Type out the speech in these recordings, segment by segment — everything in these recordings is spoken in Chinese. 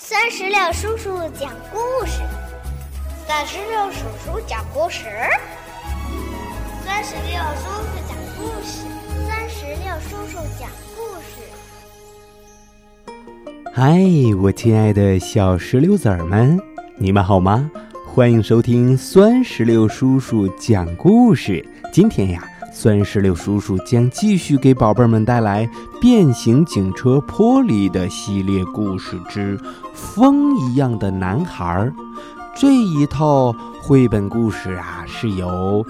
三十六叔叔讲故事，三十六叔叔讲故事，三十六叔叔讲故事，三十六叔叔讲故事。嗨，我亲爱的小石榴籽儿们，你们好吗？欢迎收听酸石榴叔叔讲故事。今天呀。酸石榴叔叔将继续给宝贝们带来《变形警车波利》的系列故事之《风一样的男孩》。这一套绘本故事啊，是由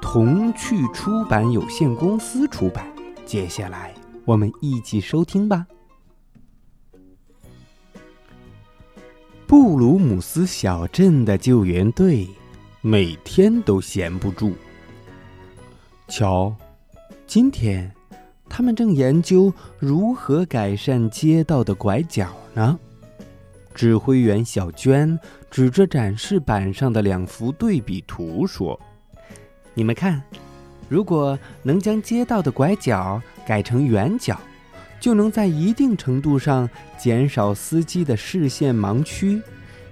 童趣出版有限公司出版。接下来，我们一起收听吧。布鲁姆斯小镇的救援队每天都闲不住。瞧，今天他们正研究如何改善街道的拐角呢。指挥员小娟指着展示板上的两幅对比图说：“你们看，如果能将街道的拐角改成圆角，就能在一定程度上减少司机的视线盲区，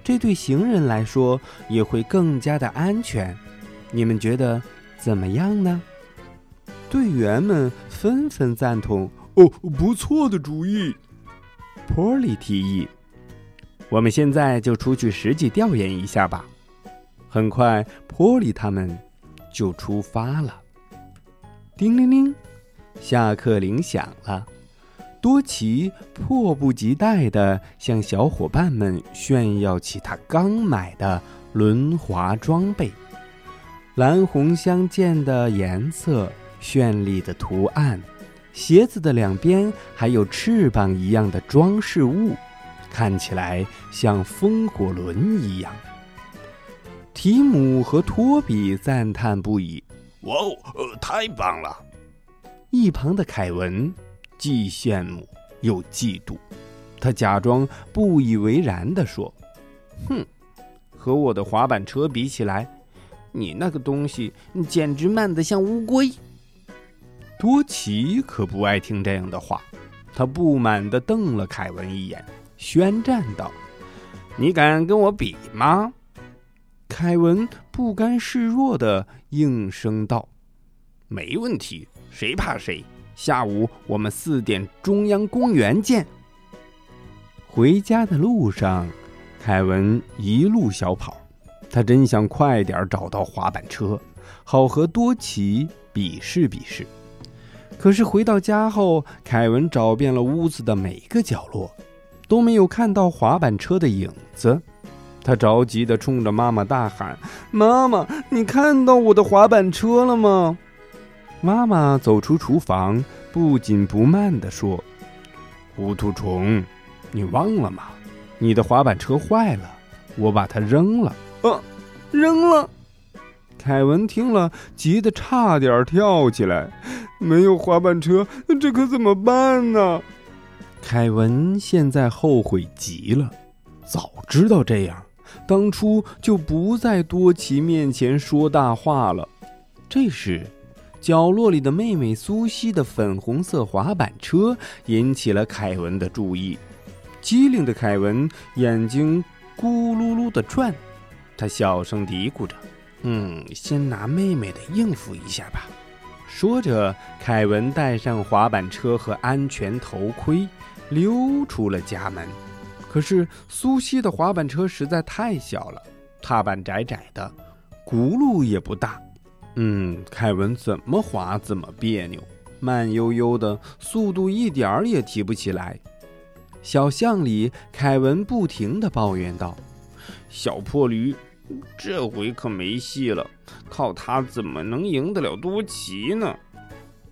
这对行人来说也会更加的安全。你们觉得怎么样呢？”队员们纷纷赞同：“哦，不错的主意。”波利提议：“我们现在就出去实际调研一下吧。”很快，波利他们就出发了。叮铃铃，下课铃响了。多奇迫不及待地向小伙伴们炫耀起他刚买的轮滑装备，蓝红相间的颜色。绚丽的图案，鞋子的两边还有翅膀一样的装饰物，看起来像风火轮一样。提姆和托比赞叹不已：“哇哦，呃，太棒了！”一旁的凯文既羡慕又嫉妒，他假装不以为然地说：“哼，和我的滑板车比起来，你那个东西简直慢得像乌龟。”多奇可不爱听这样的话，他不满地瞪了凯文一眼，宣战道：“你敢跟我比吗？”凯文不甘示弱地应声道：“没问题，谁怕谁！下午我们四点中央公园见。”回家的路上，凯文一路小跑，他真想快点找到滑板车，好和多奇比试比试。可是回到家后，凯文找遍了屋子的每个角落，都没有看到滑板车的影子。他着急地冲着妈妈大喊：“妈妈，你看到我的滑板车了吗？”妈妈走出厨房，不紧不慢地说：“糊涂虫，你忘了吗？你的滑板车坏了，我把它扔了。”啊，扔了！凯文听了，急得差点跳起来。没有滑板车，这可怎么办呢？凯文现在后悔极了，早知道这样，当初就不在多奇面前说大话了。这时，角落里的妹妹苏西的粉红色滑板车引起了凯文的注意。机灵的凯文眼睛咕噜噜的转，他小声嘀咕着：“嗯，先拿妹妹的应付一下吧。”说着，凯文带上滑板车和安全头盔，溜出了家门。可是苏西的滑板车实在太小了，踏板窄窄的，轱辘也不大。嗯，凯文怎么滑怎么别扭，慢悠悠的，速度一点儿也提不起来。小巷里，凯文不停地抱怨道：“小破驴。”这回可没戏了，靠他怎么能赢得了多奇呢？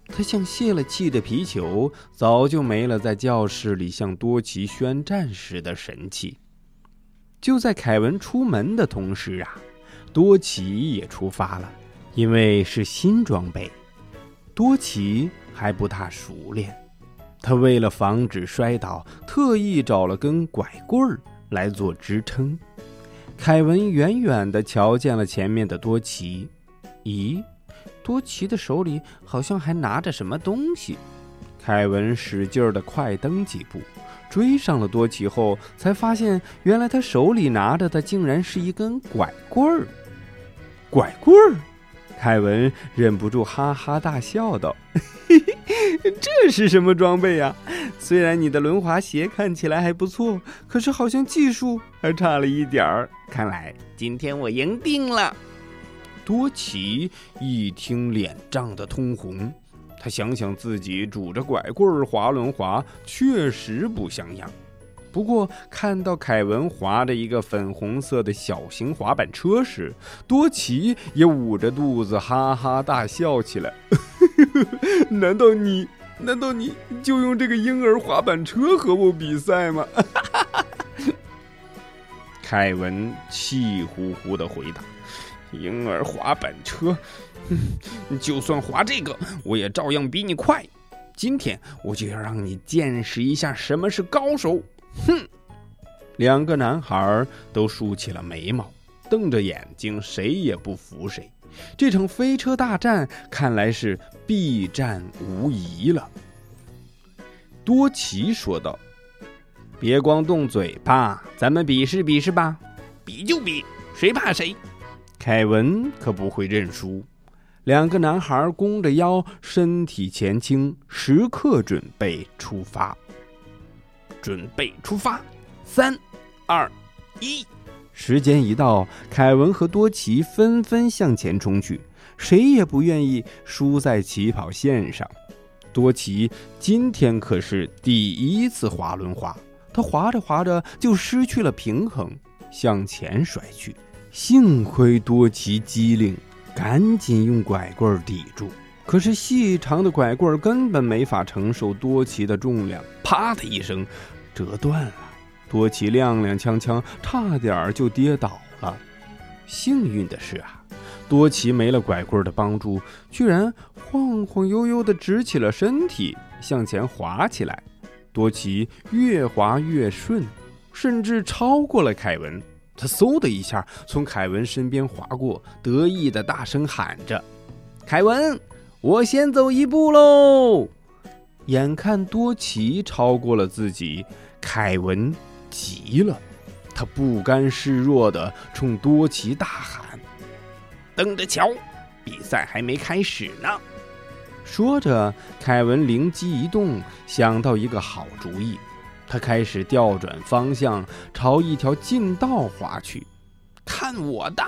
他像泄了气的皮球，早就没了在教室里向多奇宣战时的神气。就在凯文出门的同时啊，多奇也出发了，因为是新装备，多奇还不大熟练。他为了防止摔倒，特意找了根拐棍儿来做支撑。凯文远远地瞧见了前面的多奇，咦，多奇的手里好像还拿着什么东西。凯文使劲儿地快蹬几步，追上了多奇后，才发现原来他手里拿着的竟然是一根拐棍儿。拐棍儿，凯文忍不住哈哈大笑道：“嘿嘿，这是什么装备呀？虽然你的轮滑鞋看起来还不错，可是好像技术还差了一点儿。看来今天我赢定了。”多奇一听，脸涨得通红。他想想自己拄着拐棍儿滑轮滑，确实不像样。不过看到凯文滑着一个粉红色的小型滑板车时，多奇也捂着肚子哈哈大笑起来。难道你，难道你就用这个婴儿滑板车和我比赛吗？凯文气呼呼的回答。婴儿滑板车，就算滑这个，我也照样比你快。今天我就要让你见识一下什么是高手！哼！两个男孩都竖起了眉毛，瞪着眼睛，谁也不服谁。这场飞车大战看来是必战无疑了。多奇说道：“别光动嘴巴，咱们比试比试吧！比就比，谁怕谁！”凯文可不会认输，两个男孩弓着腰，身体前倾，时刻准备出发。准备出发，三、二、一，时间一到，凯文和多奇纷纷向前冲去，谁也不愿意输在起跑线上。多奇今天可是第一次滑轮滑，他滑着滑着就失去了平衡，向前摔去。幸亏多奇机灵，赶紧用拐棍抵住。可是细长的拐棍根本没法承受多奇的重量，啪的一声，折断了。多奇踉踉跄跄，差点就跌倒了。幸运的是啊，多奇没了拐棍的帮助，居然晃晃悠悠地直起了身体，向前滑起来。多奇越滑越顺，甚至超过了凯文。他嗖的一下从凯文身边划过，得意的大声喊着：“凯文，我先走一步喽！”眼看多奇超过了自己，凯文急了，他不甘示弱的冲多奇大喊：“等着瞧，比赛还没开始呢！”说着，凯文灵机一动，想到一个好主意。他开始调转方向，朝一条近道滑去。看我的！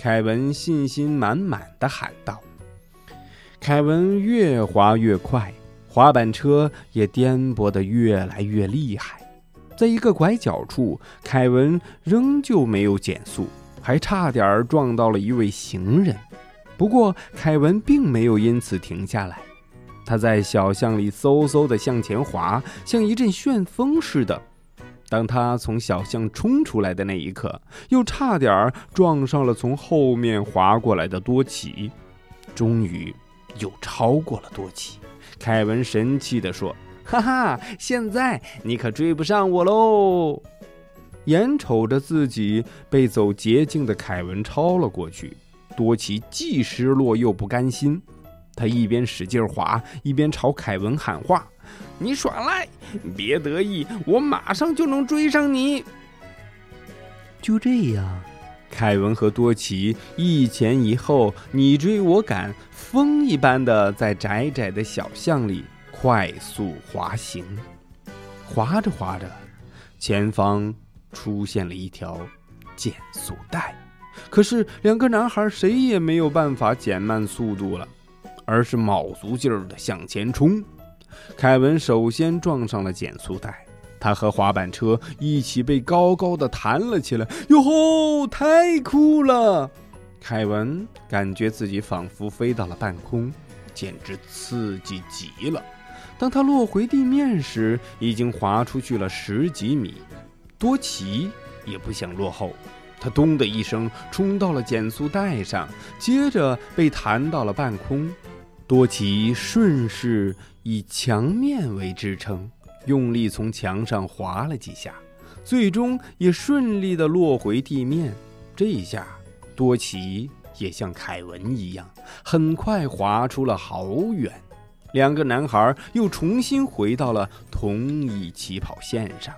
凯文信心满满的喊道。凯文越滑越快，滑板车也颠簸得越来越厉害。在一个拐角处，凯文仍旧没有减速，还差点撞到了一位行人。不过，凯文并没有因此停下来。他在小巷里嗖嗖地向前滑，像一阵旋风似的。当他从小巷冲出来的那一刻，又差点撞上了从后面滑过来的多奇。终于，又超过了多奇。凯文神气地说：“ 哈哈，现在你可追不上我喽！”眼瞅着自己被走捷径的凯文超了过去，多奇既失落又不甘心。他一边使劲滑，一边朝凯文喊话：“你耍赖，别得意，我马上就能追上你。”就这样，凯文和多奇一前一后，你追我赶，风一般的在窄窄的小巷里快速滑行。滑着滑着，前方出现了一条减速带，可是两个男孩谁也没有办法减慢速度了。而是卯足劲儿的向前冲，凯文首先撞上了减速带，他和滑板车一起被高高的弹了起来。哟吼，太酷了！凯文感觉自己仿佛飞到了半空，简直刺激极了。当他落回地面时，已经滑出去了十几米。多奇也不想落后。他咚的一声冲到了减速带上，接着被弹到了半空。多奇顺势以墙面为支撑，用力从墙上滑了几下，最终也顺利的落回地面。这下，多奇也像凯文一样，很快滑出了好远。两个男孩又重新回到了同一起跑线上。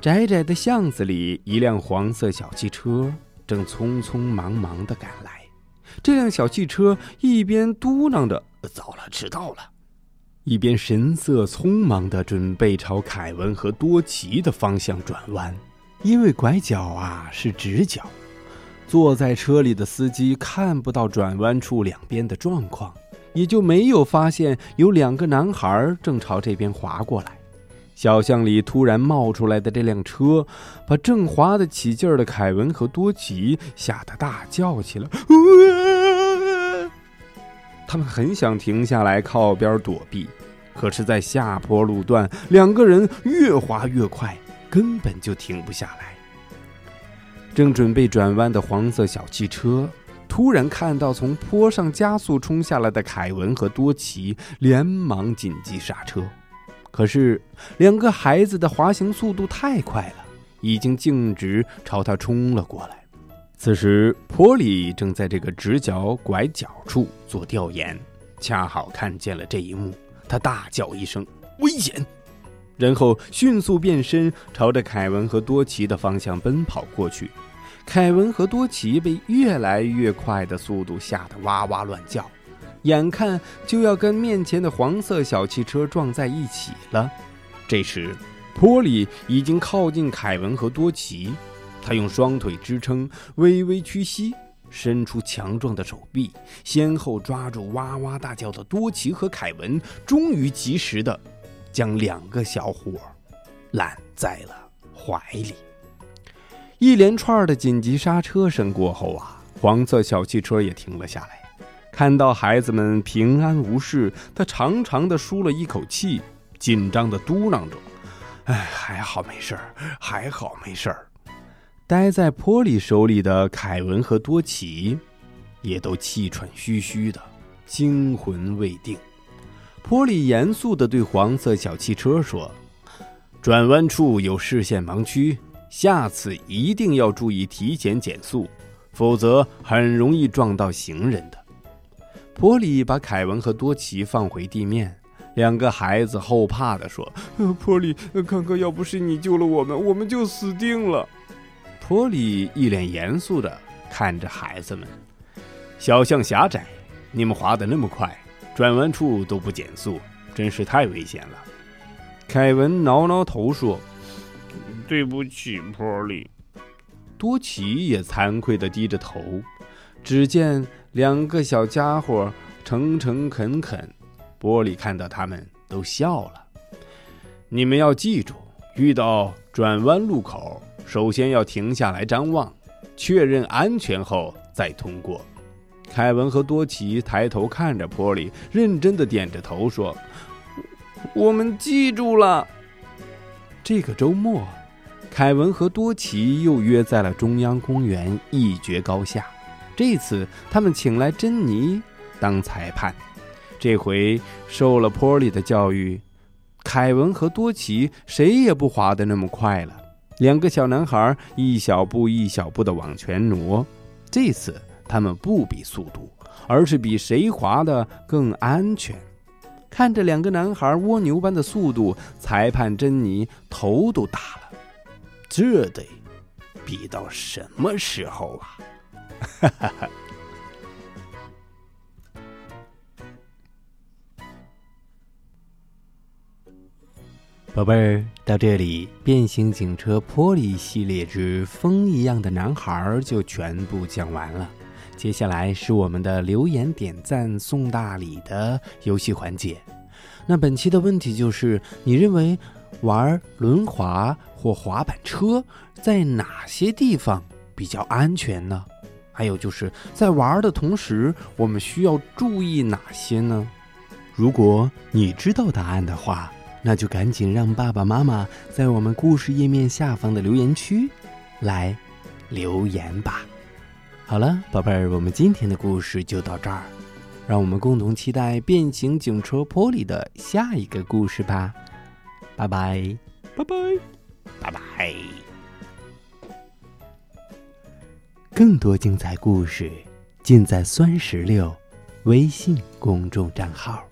窄窄的巷子里，一辆黄色小汽车正匆匆忙忙地赶来。这辆小汽车一边嘟囔着“糟了，迟到了”，一边神色匆忙地准备朝凯文和多奇的方向转弯。因为拐角啊是直角，坐在车里的司机看不到转弯处两边的状况，也就没有发现有两个男孩正朝这边滑过来。小巷里突然冒出来的这辆车，把正滑得起劲儿的凯文和多吉吓得大叫起来。他们很想停下来靠边躲避，可是，在下坡路段，两个人越滑越快，根本就停不下来。正准备转弯的黄色小汽车，突然看到从坡上加速冲下来的凯文和多奇，连忙紧急刹车。可是，两个孩子的滑行速度太快了，已经径直朝他冲了过来。此时，波里正在这个直角拐角处做调研，恰好看见了这一幕。他大叫一声“危险”，然后迅速变身，朝着凯文和多奇的方向奔跑过去。凯文和多奇被越来越快的速度吓得哇哇乱叫。眼看就要跟面前的黄色小汽车撞在一起了，这时，波里已经靠近凯文和多奇，他用双腿支撑，微微屈膝，伸出强壮的手臂，先后抓住哇哇大叫的多奇和凯文，终于及时的将两个小伙揽在了怀里。一连串的紧急刹车声过后啊，黄色小汽车也停了下来。看到孩子们平安无事，他长长的舒了一口气，紧张的嘟囔着：“哎，还好没事儿，还好没事儿。”待在波里手里的凯文和多奇，也都气喘吁吁的，惊魂未定。波里严肃的对黄色小汽车说：“转弯处有视线盲区，下次一定要注意提前减速，否则很容易撞到行人的。”波里把凯文和多奇放回地面，两个孩子后怕地说：“波里，刚刚要不是你救了我们，我们就死定了。”波里一脸严肃地看着孩子们：“小巷狭窄，你们滑得那么快，转弯处都不减速，真是太危险了。”凯文挠挠头说：“对不起，波利。”多奇也惭愧地低着头。只见两个小家伙诚诚恳恳，波利看到他们都笑了。你们要记住，遇到转弯路口，首先要停下来张望，确认安全后再通过。凯文和多奇抬头看着波利，认真的点着头说：“我们记住了。”这个周末，凯文和多奇又约在了中央公园一决高下。这次他们请来珍妮当裁判，这回受了波利的教育，凯文和多奇谁也不滑得那么快了。两个小男孩一小步一小步地往前挪，这次他们不比速度，而是比谁滑得更安全。看着两个男孩蜗牛般的速度，裁判珍妮头都大了。这得比到什么时候啊？哈哈哈，宝贝儿，到这里，变形警车波利系列之风一样的男孩就全部讲完了。接下来是我们的留言点赞送大礼的游戏环节。那本期的问题就是：你认为玩轮滑或滑板车在哪些地方比较安全呢？还有就是在玩的同时，我们需要注意哪些呢？如果你知道答案的话，那就赶紧让爸爸妈妈在我们故事页面下方的留言区来留言吧。好了，宝贝儿，我们今天的故事就到这儿，让我们共同期待变形警车波利的下一个故事吧。拜拜，拜拜，拜拜。更多精彩故事，尽在酸石榴微信公众账号。